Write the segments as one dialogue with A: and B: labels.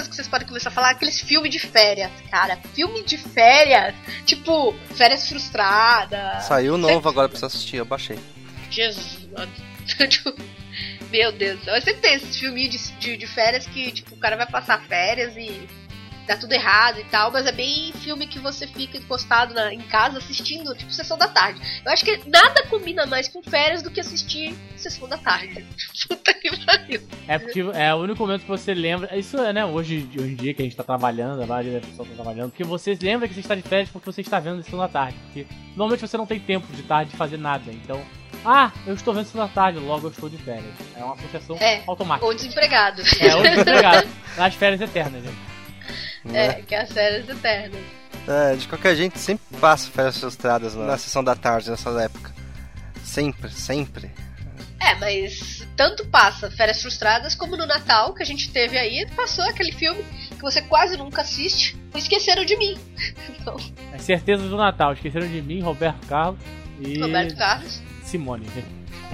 A: coisa que vocês podem começar a falar é aqueles filmes de férias, cara. Filme de férias. Tipo, férias frustradas.
B: Saiu novo agora pra você assistir, eu baixei.
A: Jesus, mano. Tipo, Meu Deus do céu. Eu sempre tem esses filminhos de, de, de férias que, tipo, o cara vai passar férias e dá tudo errado e tal, mas é bem filme que você fica encostado na, em casa assistindo, tipo, sessão da tarde. Eu acho que nada combina mais com férias do que assistir sessão da tarde. Puta que pariu.
C: É porque é o único momento que você lembra. Isso é, né? Hoje, hoje em dia que a gente tá trabalhando, a maioria da pessoa tá trabalhando, porque você lembra que você está de férias porque você está vendo sessão da tarde. Porque normalmente você não tem tempo de tarde de fazer nada. Então, ah, eu estou vendo sessão da tarde, logo eu estou de férias. É uma associação
A: É,
C: automática.
A: Ou desempregado.
C: É, ou desempregado. Nas férias eternas, gente.
A: É, que é as férias eternas.
B: É, de qualquer jeito, sempre passa férias frustradas na, na sessão da tarde nessa época. Sempre, sempre.
A: É, mas tanto passa Férias Frustradas como no Natal que a gente teve aí, passou aquele filme que você quase nunca assiste, Esqueceram de Mim. Então,
C: É certeza do Natal. Esqueceram de mim, Roberto Carlos e
A: Roberto Carlos.
C: Simone.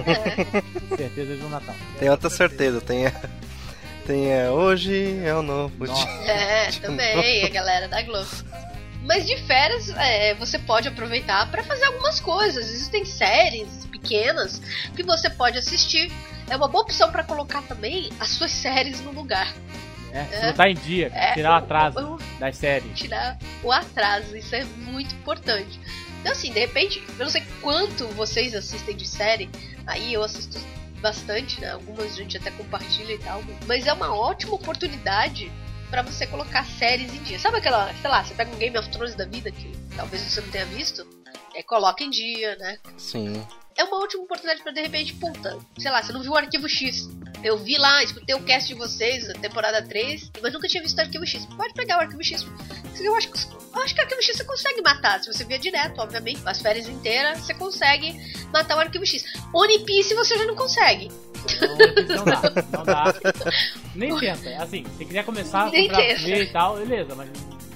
A: É.
C: certeza do Natal.
B: Tem outra certeza, tem. Tem é, hoje é o novo
C: Nossa.
B: dia.
A: É, também, a galera da Globo. Mas de férias, é, você pode aproveitar para fazer algumas coisas. Existem séries pequenas que você pode assistir. É uma boa opção para colocar também as suas séries no lugar.
C: É, se
A: É.
C: não tá em dia,
A: É,
C: tirar o atraso
A: eu-
C: das séries.
A: tirar o atraso. Isso é muito importante. Então, assim, de repente, eu não sei quanto vocês assistem de série. Aí eu assisto bastante, né? Algumas a gente até compartilha e tal. Mas é uma ótima oportunidade pra você colocar séries em dia. Sabe aquela, sei lá, você pega um Game of Thrones da vida que talvez você não tenha visto, é, coloca em dia, né?
B: Sim.
A: é uma ótima oportunidade pra de repente, puta, sei lá, você não viu o Arquivo X. Eu vi lá, escutei o cast de vocês, a temporada 3, mas nunca tinha visto o Arquivo X. Pode pegar o Arquivo X. Eu acho, que- eu acho que o Arquivo X você consegue matar. Se você vier direto, obviamente, as férias inteiras, você consegue matar o Arquivo X. One Piece você já não consegue.
C: Não, não dá, não dá. Nem tenta. Assim, se quiser começar
A: tenta.
C: ver e tal, beleza, mas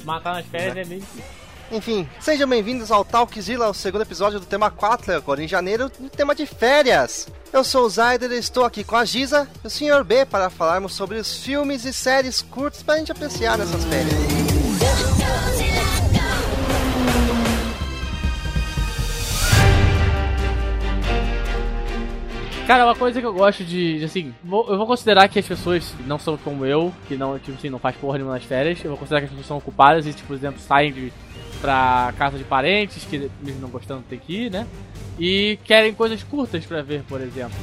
C: matar nas férias é meio difícil.
B: Enfim, sejam bem-vindos ao Talkzilla, o segundo episódio do tema 4, agora em janeiro, no tema de férias. Eu sou o Zayder e estou aqui com a Giza e o Sr. B para falarmos sobre os filmes e séries curtos para a gente apreciar nessas férias.
C: Cara, uma coisa que eu gosto de, de, assim, eu vou considerar que as pessoas não são como eu, que não, tipo assim, não faz porra nenhuma nas férias. Eu vou considerar que as pessoas são ocupadas e, tipo, por exemplo, saem de, pra casa de parentes, que mesmo não gostando tem que ir, né? E querem coisas curtas pra ver, por exemplo.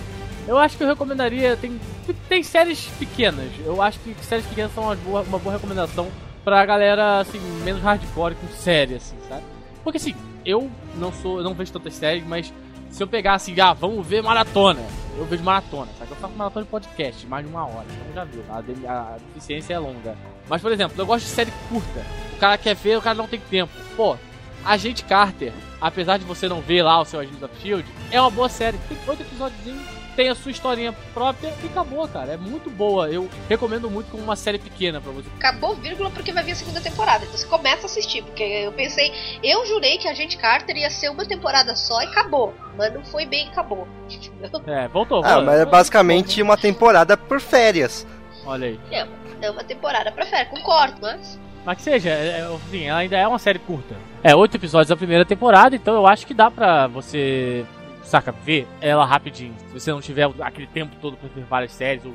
C: Eu acho que eu recomendaria, tem, tem séries pequenas. Eu acho que séries pequenas são uma boa, uma boa recomendação pra galera, assim, menos hardcore com série, assim, sabe? Porque assim, eu não sou, eu não vejo tantas séries, mas se eu pegar assim, ah, vamos ver maratona, eu vejo maratona, sabe? Eu faço maratona de podcast, mais de uma hora, então já viu, a, a deficiência é longa. Mas, por exemplo, eu gosto de série curta. O cara quer ver, o cara não tem tempo. Pô, Agente Carter, apesar de você não ver lá o seu Agente of Shield, é uma boa série. Tem oito episódios, tem a sua historinha própria e acabou, cara. É muito boa. Eu recomendo muito como uma série pequena pra você.
A: Acabou, vírgula, porque vai vir a segunda temporada. Então você começa a assistir, porque eu pensei, eu jurei que a gente Carter ia ser uma temporada só e acabou. Mas não foi bem, acabou.
C: É, voltou.
B: Ah,
C: voltou.
B: mas é basicamente uma temporada por férias.
C: Olha aí.
A: É uma temporada pra férias, concordo, mas.
C: Mas que seja, é, é, assim, ela ainda é uma série curta. É, oito episódios da primeira temporada, então eu acho que dá pra você, saca, ver ela rapidinho. Se você não tiver aquele tempo todo pra ver várias séries, ou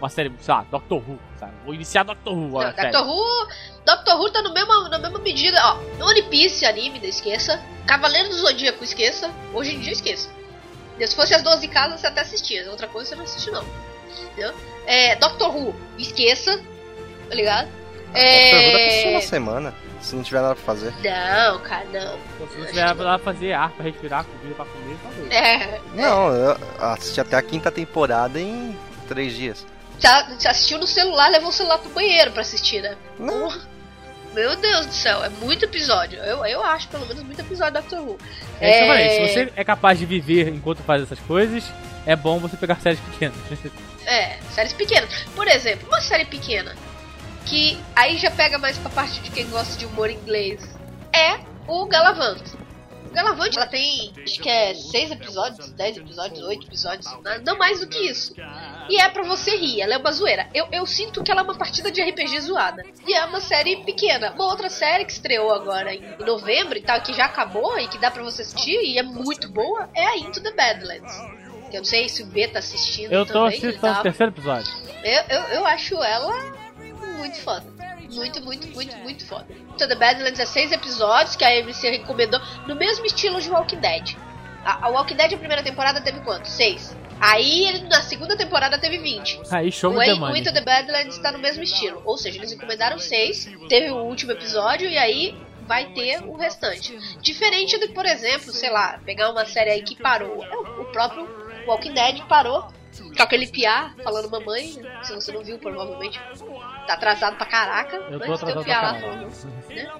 C: uma série, sei lá, Doctor Who, sabe? Vou iniciar Doctor Who agora, série.
A: Doctor Who. Doctor Who tá no mesmo, na mesma medida. Ó, One Piece, anime, não esqueça. Cavaleiro do Zodíaco, esqueça. Hoje em dia, esqueça. Entendeu? Se fosse as 12 casas, você até assistia. Outra coisa você não assiste, não. Entendeu? É, Doctor Who, esqueça. Tá ligado?
B: Doctor Who dá pra assistir
A: É.
B: uma semana, se não tiver nada pra fazer.
A: Não, cara, não.
C: Então, se você tiver lá fazer ar pra respirar, comida pra comer, tá doido.
A: É.
B: Não, eu assisti até a quinta temporada em três dias.
A: Já, já assistiu no celular, levou o celular pro banheiro pra assistir, né?
B: Não.
A: Meu Deus do céu, é muito episódio. Eu, eu acho, pelo menos, muito episódio de Doctor Who.
C: É eu falei, se você é capaz de viver enquanto faz essas coisas, é bom você pegar séries pequenas.
A: É, séries pequenas. Por exemplo, uma série pequena que aí já pega mais pra parte de quem gosta de humor inglês é o Galavant. O Galavant, ela tem, acho que é seis episódios, dez episódios, oito episódios, não mais do que isso. e é pra você rir, ela é uma zoeira. Eu, eu sinto que ela é uma partida de RPG zoada. E é uma série pequena. Uma outra série que estreou agora em, em novembro e tal, que já acabou e que dá pra você assistir e é muito boa, é a Into the Badlands. Eu não sei se o B tá assistindo
C: Eu tô
A: também.
C: assistindo o terceiro episódio.
A: Eu, eu, eu acho ela muito foda. Muito, muito, muito, muito foda. Into the Badlands é seis episódios que a AMC recomendou no mesmo estilo de Walking Dead. A, a Walking Dead, a primeira temporada, teve quanto? Seis. Aí, ele, na segunda temporada, teve 20.
C: Aí, show
A: O,
C: me the
A: A- o
C: money.
A: Into the Badlands tá no mesmo estilo. Ou seja, eles encomendaram seis, teve o último episódio e aí vai ter o restante. Diferente do que, por exemplo, sei lá, pegar uma série aí que parou. É, O o próprio Walking Dead parou com aquele piá falando mamãe. Se você não viu, provavelmente tá atrasado pra caraca.
C: Eu tô atrasado pra
A: falando, né?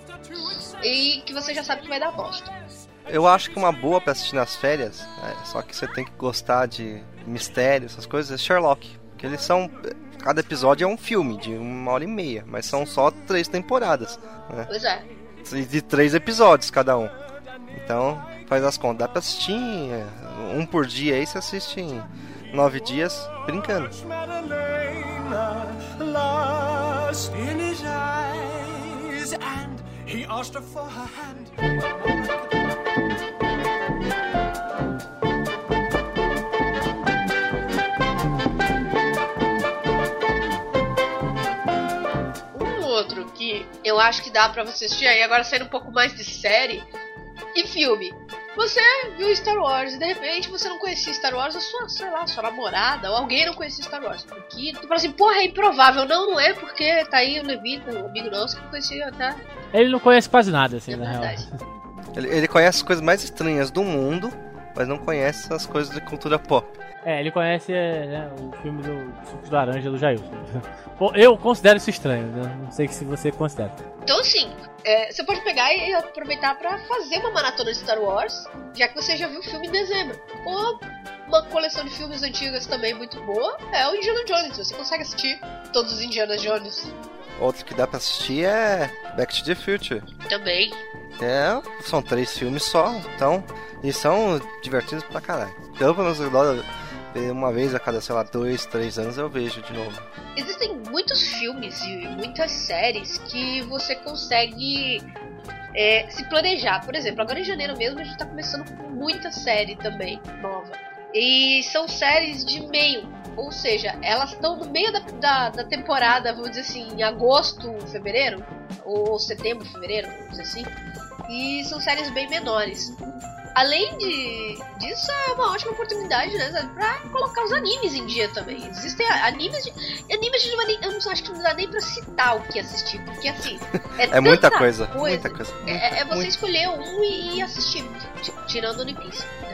A: E que você já sabe que vai dar bosta.
B: Eu acho que uma boa pra assistir nas férias, é, só que você tem que gostar de mistério, essas coisas, é Sherlock. Porque eles são. Cada episódio é um filme de uma hora e meia, mas são só três temporadas.
A: Pois é.
B: E de três episódios cada um. Então, faz as contas. Dá pra assistir é, um por dia aí, você assiste em nove dias brincando.
D: Lost in his eyes, and he asked her for her hand.
A: Um outro que eu acho que dá pra você assistir aí, agora saindo um pouco mais de série e filme. Você viu Star Wars e de repente você não conhecia Star Wars, a sua, sei lá, sua namorada ou alguém não conhecia Star Wars. Porque tu fala assim, porra, é improvável. Não, não é porque tá aí o Levita, um amigo nosso que não conhecia, tá?
C: Ele não conhece quase nada, assim,
A: É
C: na real.
A: verdade.
B: Ele, ele conhece as coisas mais estranhas do mundo, mas não conhece as coisas de cultura pop.
C: É, ele conhece é, né, o filme do Suco de Laranja do Jailson. Eu considero isso estranho, né? Não sei se você considera.
A: Então, assim, é, você pode pegar e aproveitar pra fazer uma maratona de Star Wars, já que você já viu o filme em dezembro. Ou uma coleção de filmes antigos também muito boa é o Indiana Jones. Você consegue assistir todos os Indiana Jones
B: Outro que dá pra assistir é Back to the Future.
A: também.
B: É, são três filmes só, então. E são divertidos pra caralho. Eu, pelo menos, adoro uma vez a cada, sei lá, dois, três anos eu vejo de novo.
A: Existem muitos filmes e muitas séries que você consegue é, se planejar. Por exemplo, agora em janeiro mesmo a gente tá começando com muita série também nova. E são séries de meio. Ou seja, elas estão no meio da, da, da temporada, vamos dizer assim, em agosto, fevereiro, ou setembro, fevereiro, vamos dizer assim. E são séries bem menores. Além de, disso, é uma ótima oportunidade, né, sabe, pra colocar os animes em dia também. Existem animes de. Animes de nem, eu não acho que não dá nem pra citar o que assistir, porque assim. É,
B: É muita
A: tanta
B: coisa, muita coisa.
A: É, é- é você escolher um e, e assistir, Ti- tirando One Piece. né?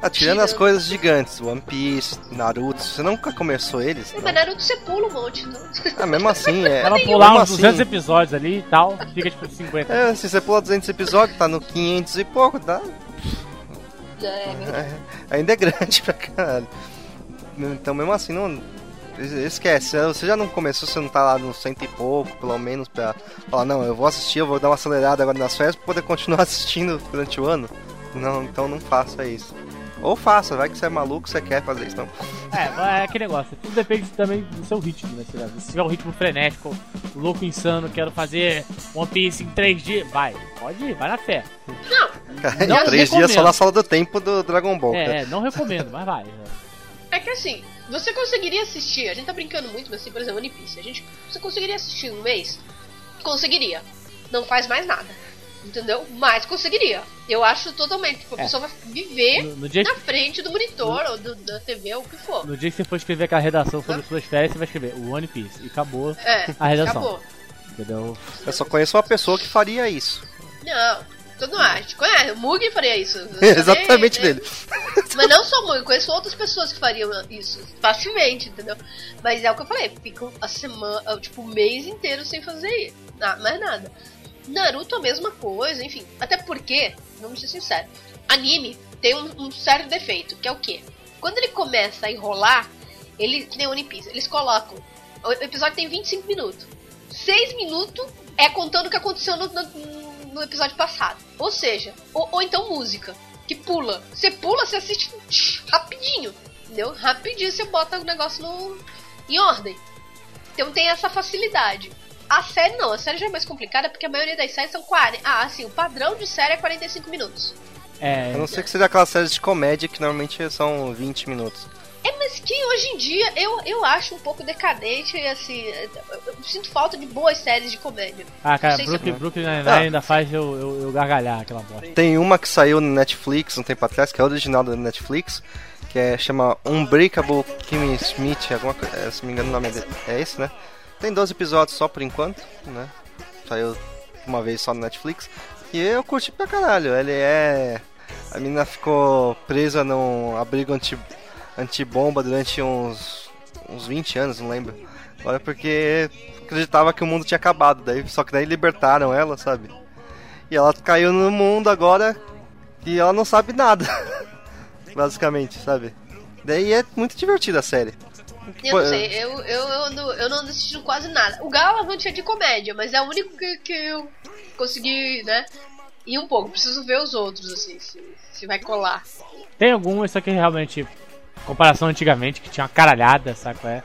B: Ah, tirando as coisas gigantes, One Piece, Naruto, você nunca começou eles?
A: Mas
B: Não.
A: Naruto você pula um monte, então.
B: Ah, mesmo assim, é.
C: Ela pular uns
B: assim,
C: 200 episódios ali e tal, fica tipo 50.
B: É, se você pula 200 episódios, tá no 500 e pouco, tá?
A: É,
B: É, ainda é grande pra caralho. Então, mesmo assim, não. Esquece, se você já não começou, você não tá lá no cento e pouco, pelo menos, pra falar, não, eu vou assistir, eu vou dar uma acelerada agora nas férias pra poder continuar assistindo durante o ano. Não, então não faça isso. Ou faça, vai que você é maluco, você quer fazer isso, não.
C: É, é aquele negócio, tudo depende também do seu ritmo, né? Se tiver um ritmo frenético, louco, insano, quero fazer One Piece em 3 dias, vai, pode ir, vai na fé.
B: Cara,
C: Não
B: em três
C: recomendo.
B: dias só na sala do tempo do Dragon Ball. cara.
C: É, é, não recomendo, mas vai.
A: É que assim, você conseguiria assistir, a gente tá brincando muito, mas assim, por exemplo, One Piece, a gente, você conseguiria assistir um mês? Conseguiria. Não faz mais nada. Entendeu? Mas conseguiria. Eu acho totalmente. Tipo, a
C: É.
A: pessoa vai viver
C: No, no dia
A: na
C: que,
A: frente do monitor ou do, da TV ou o que for.
C: no dia que você for escrever aquela redação sobre suas férias, você vai escrever o One Piece e acabou
A: É,
C: a redação.
A: acabou.
C: Entendeu?
B: Eu só conheço uma pessoa que faria isso.
A: Não, todo mundo acha. Conhece, o Mug faria isso. Eu
B: Exatamente dele.
A: Mas não só o Mug, conheço outras pessoas que fariam isso facilmente, entendeu? Mas é o que eu falei, ficam a semana, tipo, o mês inteiro sem fazer isso. Mais nada. Naruto a mesma coisa, enfim. Até porque, vamos ser sinceros, anime tem um, um sério defeito, que é o quê? Quando ele começa a enrolar, ele, que nem One Piece, eles colocam. O episódio tem 25 minutos. 6 minutos é contando o que aconteceu no, no- no episódio passado. Ou seja, ou, ou então música, que pula. Você pula, você assiste rapidinho. Entendeu? Rapidinho você bota o negócio no, em ordem. Então tem essa facilidade. A série não, a série já é mais complicada porque a maioria das séries são 40. Ah, assim, o padrão de série é 45 minutos.
C: É,
B: A não ser que seja aquelas séries de comédia que normalmente são 20 minutos.
A: É, mas que hoje em dia eu, eu acho um pouco decadente, assim, eu, sinto falta de boas séries de comédia.
C: ah, cara,
A: sei se
C: Brooklyn,
A: é-
C: Brooklyn Nine-Nine
B: Ah.
C: ainda faz eu, eu, eu gargalhar aquela bosta.
B: Tem uma que saiu no Netflix um tempo atrás, que é original da Netflix, que é chama Unbreakable Kimmy Smith, alguma coisa, se não me engano o nome dele. É esse, né? Tem 12 episódios só por enquanto, né? Saiu uma vez só no Netflix. E eu curti pra caralho. Ele é. A menina ficou presa num abrigo anti, antibomba durante uns, uns 20 anos, não lembro. Agora porque acreditava que o mundo tinha acabado, daí, só que daí libertaram ela, sabe? E ela caiu no mundo agora e ela não sabe nada. Basicamente, sabe? Daí é muito divertida a série.
A: Eu não sei, eu, eu, eu, não, eu não assisti quase nada. O Galavante é de comédia, mas é o único que, que eu consegui, né? Ir um pouco. Preciso ver os outros, assim, se, se vai colar.
C: Tem algumas, só que realmente, comparação antigamente, que tinha uma caralhada, saco? É,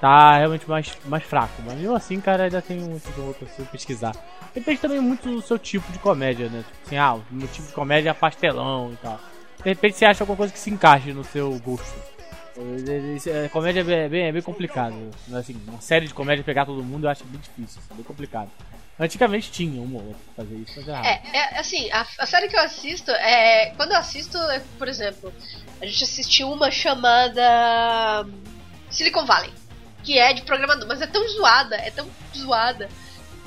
C: tá realmente mais, mais fraco. Mas mesmo assim, cara, ainda tem um esse outro se pesquisar. Depende também muito do seu tipo de comédia, né? Tipo assim, ah, o meu tipo de comédia é pastelão e tal. De repente você acha alguma coisa que se encaixe no seu gosto. É, comédia é bem, é bem, é complicado. Assim, uma série de comédia pegar todo mundo eu acho bem difícil, é bem complicado. Antigamente tinha uma ou outra fazer isso, mas é.
A: É, é assim, a, a série que eu assisto é. Quando eu assisto, é, por exemplo, a gente assistiu uma chamada Silicon Valley, que é de programador, mas é tão zoada, é tão zoada,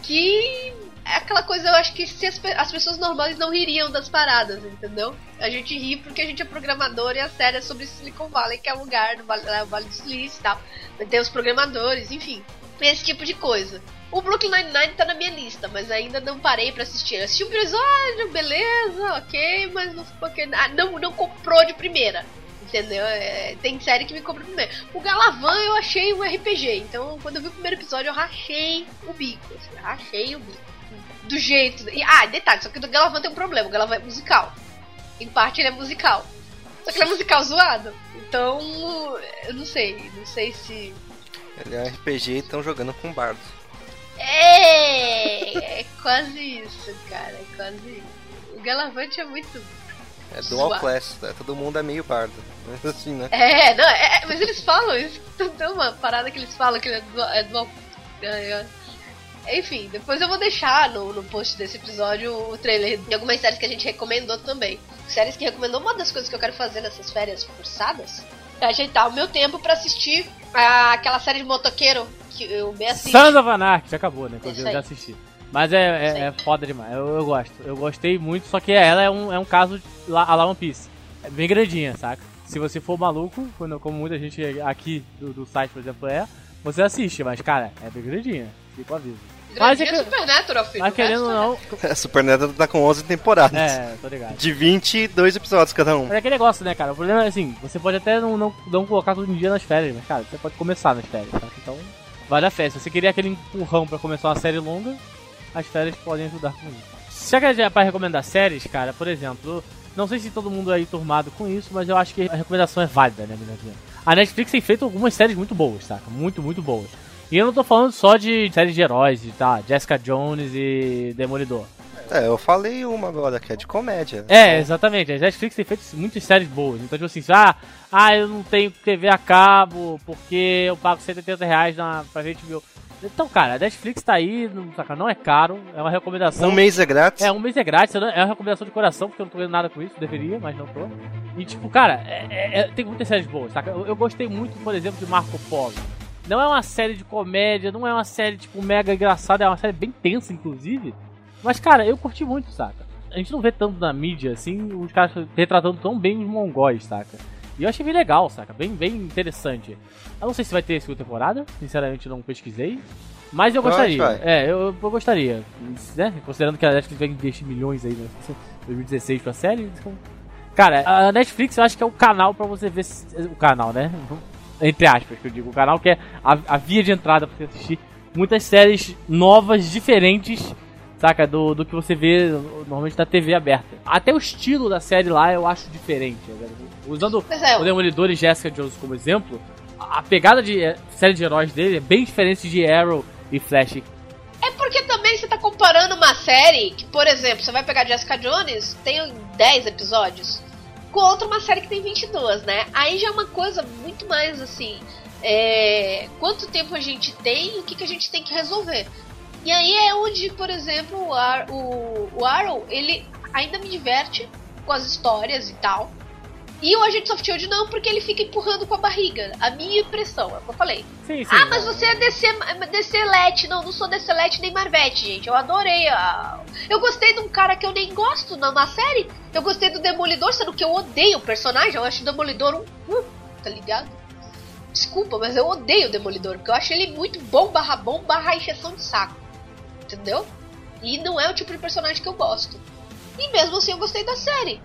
A: que é aquela coisa, eu acho que se as, as pessoas normais não ririam das paradas, entendeu? A gente ri porque a gente é programador e a série é sobre Silicon Valley, que é um lugar no Vale, é o vale do Silício e tal. Tem os programadores, enfim. Esse tipo de coisa. O Brooklyn Nine-Nine tá na minha lista, mas ainda não parei pra assistir. Eu assisti um episódio, beleza, ok, mas não, porque, ah, não, não comprou de primeira. Entendeu? É, tem série que me compra primeiro. O Galavan eu achei um RPG, então quando eu vi o primeiro episódio eu rachei o bico. Assim, rachei o bico. Do jeito. E, ah, detalhe, só que o do Galavan tem um problema. O Galavan é musical. Em parte ele é musical. Só que ele é musical zoado. Então, eu não sei. Não sei se.
B: Ele é um RPG e estão jogando com bardo.
A: É, é quase isso, cara. É quase isso. O Galavante é muito.
B: É dual
A: Zoado.
B: class, né? todo mundo é meio bardo. Assim, né?
A: É, não, é, é, mas eles falam isso. Tem uma parada que eles falam que ele é dual. É dual. Enfim, depois eu vou deixar no, no post desse episódio o trailer de algumas séries que a gente recomendou também. Séries que recomendou, uma das coisas que eu quero fazer nessas férias forçadas é ajeitar o meu tempo pra assistir a- aquela série de motoqueiro que eu me assisto.
C: Sons of Anarchy, acabou, né? Eu já assisti. Mas é, é, é foda demais, eu, eu gosto. Eu gostei muito, só que ela é um, é um caso lá, a la One Piece. É bem grandinha, saca? Se você for maluco, como muita gente aqui do, do site, por exemplo, é, você assiste, mas cara, é bem grandinha. Fica o aviso. Mas, é que-
A: Supernatural, filho.
C: mas querendo ou não.
B: A Super Neto tá com 11 temporadas.
C: É, tô ligado.
B: De 22 episódios cada um.
C: Mas é aquele negócio, né, cara? O problema é assim, você pode até não, não, não colocar todo dia nas férias, mas, cara, você pode começar nas férias, tá? Então, vale a festa. Se você queria aquele empurrão pra começar uma série longa, as férias podem ajudar com isso. Já que é pra recomendar séries, cara, por exemplo, não sei se todo mundo aí turmado com isso, mas eu acho que a recomendação é válida, né, minha gente? A Netflix tem feito algumas séries muito boas, saca? Muito, muito boas. E eu não tô falando só de séries de heróis, tá? Jessica Jones e Demolidor.
B: É, eu falei uma agora que é de comédia.
C: É, exatamente. A Netflix tem feito muitas séries boas. Então, tipo assim, ah, ah, eu não tenho TV a cabo porque eu pago 180 reais na, pra ver HBO. Então, cara, a Netflix tá aí, não, saca, não é caro, é uma recomendação.
B: Um mês é grátis.
C: É, um mês é grátis, é uma recomendação de coração, porque eu não tô vendo nada com isso, deveria, mas não tô. E tipo, cara, é- é- é- tem muitas séries boas, saca? Eu, eu gostei muito, por exemplo, de Marco Polo. Não é uma série de comédia, não é uma série, tipo, mega engraçada, é uma série bem tensa, inclusive. Mas, cara, eu curti muito, saca? A gente não vê tanto na mídia, assim, os caras retratando tão bem os mongóis, saca? E eu achei bem legal, saca? Bem, bem interessante. Eu não sei se vai ter segunda temporada, sinceramente eu não pesquisei. Mas eu
B: Eu
C: gostaria.
B: vai.
C: É, eu, eu gostaria. Né? Considerando que a Netflix vai investir milhões aí, né? 2016 pra série. então- Cara, a Netflix eu acho que é o canal pra você ver. se- O canal, né? Entre aspas, que eu digo. O canal que é a, a via de entrada pra você assistir muitas séries novas, diferentes, saca? Do, do que você vê normalmente na TV aberta. Até o estilo da série lá eu acho diferente. né? Usando
A: é,
C: o Demolidor e Jessica Jones como exemplo, a pegada de eh, série de heróis dele é bem diferente de Arrow e Flash.
A: É porque também você tá comparando uma série que, por exemplo, você vai pegar Jessica Jones, tem 10 episódios, com outra uma série que tem 22, né? Aí já é uma coisa muito mais assim. é, quanto tempo a gente tem e o que, que a gente tem que resolver. E aí é onde, por exemplo, o, Ar, o, o Arrow, ele ainda me diverte com as histórias e tal. E o Agente of Shield não, porque ele fica empurrando com a barriga. A minha impressão, é o que eu falei.
C: Sim, sim.
A: Ah, mas você é DC, DC Let. Não, não sou DC Let nem Marvete, gente. Eu adorei a. Eu gostei de um cara que eu nem gosto na, na série. Eu gostei do Demolidor, sendo que eu odeio o personagem. Eu acho o Demolidor um. cu, tá ligado? Desculpa, mas eu odeio o Demolidor, porque eu acho ele muito bom barra bom barra encheção de saco. Entendeu? E não é o tipo de personagem que eu gosto. E mesmo assim eu gostei da série.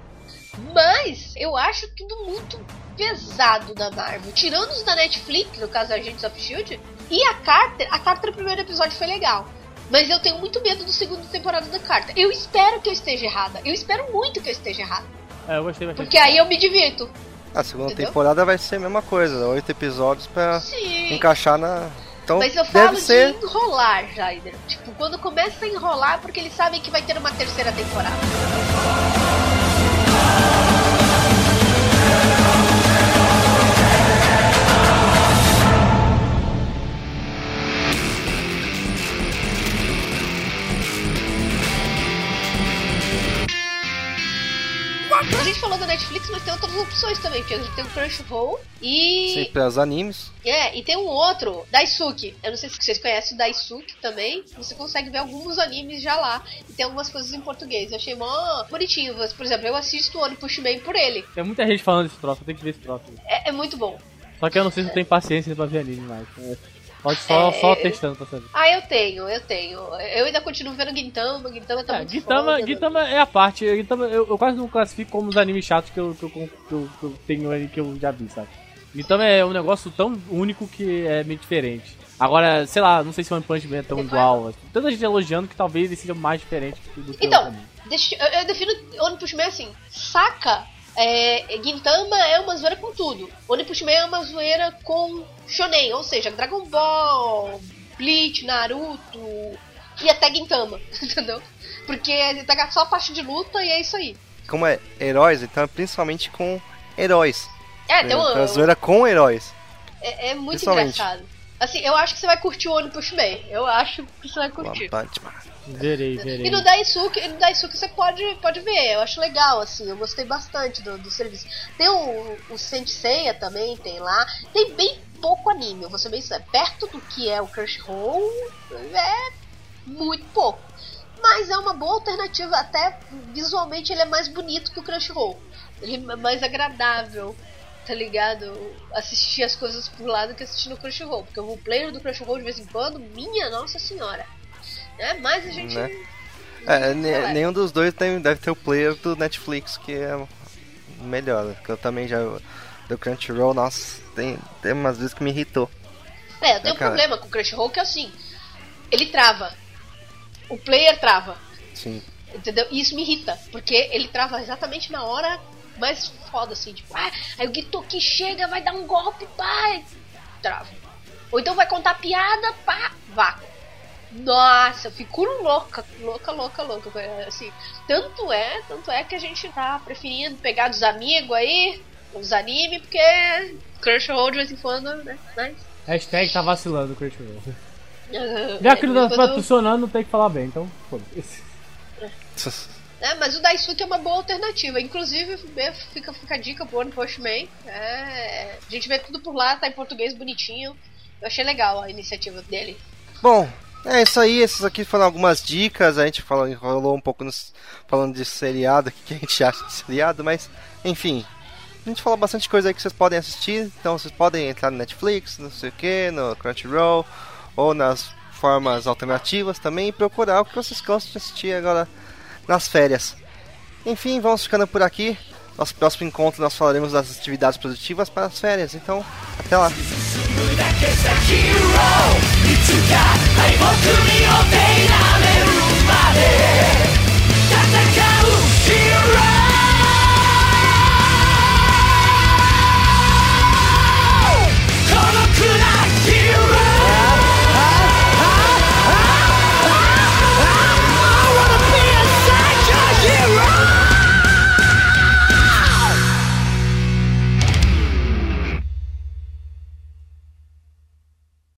A: Mas eu acho tudo muito pesado da Marvel. Tirando os da Netflix, no caso Agents of Shield, e a Carter, a Carter no primeiro episódio foi legal. Mas eu tenho muito medo do segundo temporada da Carter. Eu espero que eu esteja errada. Eu espero muito que eu esteja errada.
C: É, eu gostei bastante.
A: Porque aí eu me divirto.
B: A segunda
A: Entendeu?
B: temporada vai ser a mesma coisa, oito episódios pra
A: Sim.
B: encaixar na. Então
A: Mas eu falo
B: ser.
A: de enrolar, Jaider. Tipo, quando começa a enrolar, porque eles sabem que vai ter uma terceira temporada. Netflix, mas tem outras opções também, porque a gente tem o Crunchyroll e
B: Sempre as animes.
A: é, e tem um outro, Daisuke. Eu não sei se vocês conhecem o Daisuke também. Você consegue ver alguns animes já lá. E tem algumas coisas em português. Eu achei mó bonitinho. Mas, Por exemplo, eu assisto o One Push Man por ele.
C: Tem muita gente falando desse troço, eu tenho que ver esse troço.
A: É, é muito bom.
C: Só que eu não sei se eu tenho paciência pra ver anime mais. É, Pode só,
A: É,
C: só
A: eu-
C: testando pra saber.
A: Ah, eu tenho, eu tenho. Eu ainda continuo vendo Gintama. Gintama tá
C: É,
A: muito
C: Gintama,
A: foda,
C: Gintama é a parte. Gintama eu, eu quase não classifico como os animes chatos que eu, que eu, que eu, que eu tenho aí que eu já vi, sabe? Gintama é um negócio tão único que é meio diferente. Agora, sei lá, não sei se o One Punch Man é tão
A: Tem
C: igual. assim. Tanta gente elogiando que talvez ele seja mais diferente do que
A: Então. Deixa, eu, eu defino One Push Man assim. Saca, é, Gintama é uma zoeira com tudo. One Push Man é uma zoeira com shonen. Ou seja, Dragon Ball, Bleach, Naruto e até Gintama. Entendeu? Porque tá só a parte de luta e é isso aí.
B: Como é heróis, então é principalmente com heróis.
A: É, tem
B: Então,
A: um,
B: a zoeira com heróis.
A: é, é muito engraçado. Assim, eu acho que você vai curtir o One Push Man. Eu acho que você vai curtir.
B: One Punch Man.
C: Verei, verei.
A: E no Daisuke, e no Daisuke você pode, pode ver, eu acho legal, assim, eu gostei bastante do, do serviço. Tem o, o Senseiya também, tem lá. Tem bem pouco anime, eu vou ser bem sério. Perto do que é o Crunchyroll, é muito pouco. Mas é uma boa alternativa, até visualmente ele é mais bonito que o Crunchyroll. Ele é mais agradável, tá ligado? Assistir as coisas por lá do que assistir no Crunchyroll. Porque o player do Crunchyroll de vez em quando, minha nossa senhora. É, mas a gente.
B: Né? É, ne- nenhum dos dois tem, deve ter o player do Netflix, que é o melhor. né? Que eu também já. Do Crunchyroll, nossa, tem, tem umas vezes que me irritou.
A: É, eu tenho um
B: cara.
A: problema com o Crunchyroll que é assim. Ele trava. O player trava.
B: Sim.
A: Entendeu? E isso me irrita. Porque ele trava exatamente na hora mais foda, assim. Tipo, ah, aí o Gitoki chega, vai dar um golpe, pá, trava. Ou então vai contar piada, pá, vácuo. Nossa, eu fico louca, louca, louca, louca. é, Assim, tanto é, tanto é que a gente tá preferindo pegar dos amigos aí, os anime, porque Crunchyroll de vez em quando, né? Mas,
C: Hashtag tá vacilando o Crunchyroll.
A: ah,
C: Já
A: é,
C: que não
A: vez
C: tá
A: em quando-
C: funcionando, não tem que falar bem, então foda-se.
A: É, mas o Daisuke é uma boa alternativa. Inclusive, fica, fica a dica pro One Punch Man. É, a gente vê tudo por lá, tá em português bonitinho. Eu achei legal a iniciativa dele.
B: Bom, é isso aí. Essas aqui foram algumas dicas. A gente falou, enrolou um pouco nos, falando de seriado, o que a gente acha de seriado, mas enfim. A gente falou bastante coisa aí que vocês podem assistir. Então vocês podem entrar no Netflix, não sei o que, no Crunchyroll, ou nas formas alternativas também e procurar o que vocês gostam de assistir agora nas férias. Enfim, vamos ficando por aqui. Nosso próximo encontro nós falaremos das atividades produtivas para as férias. Então, até lá.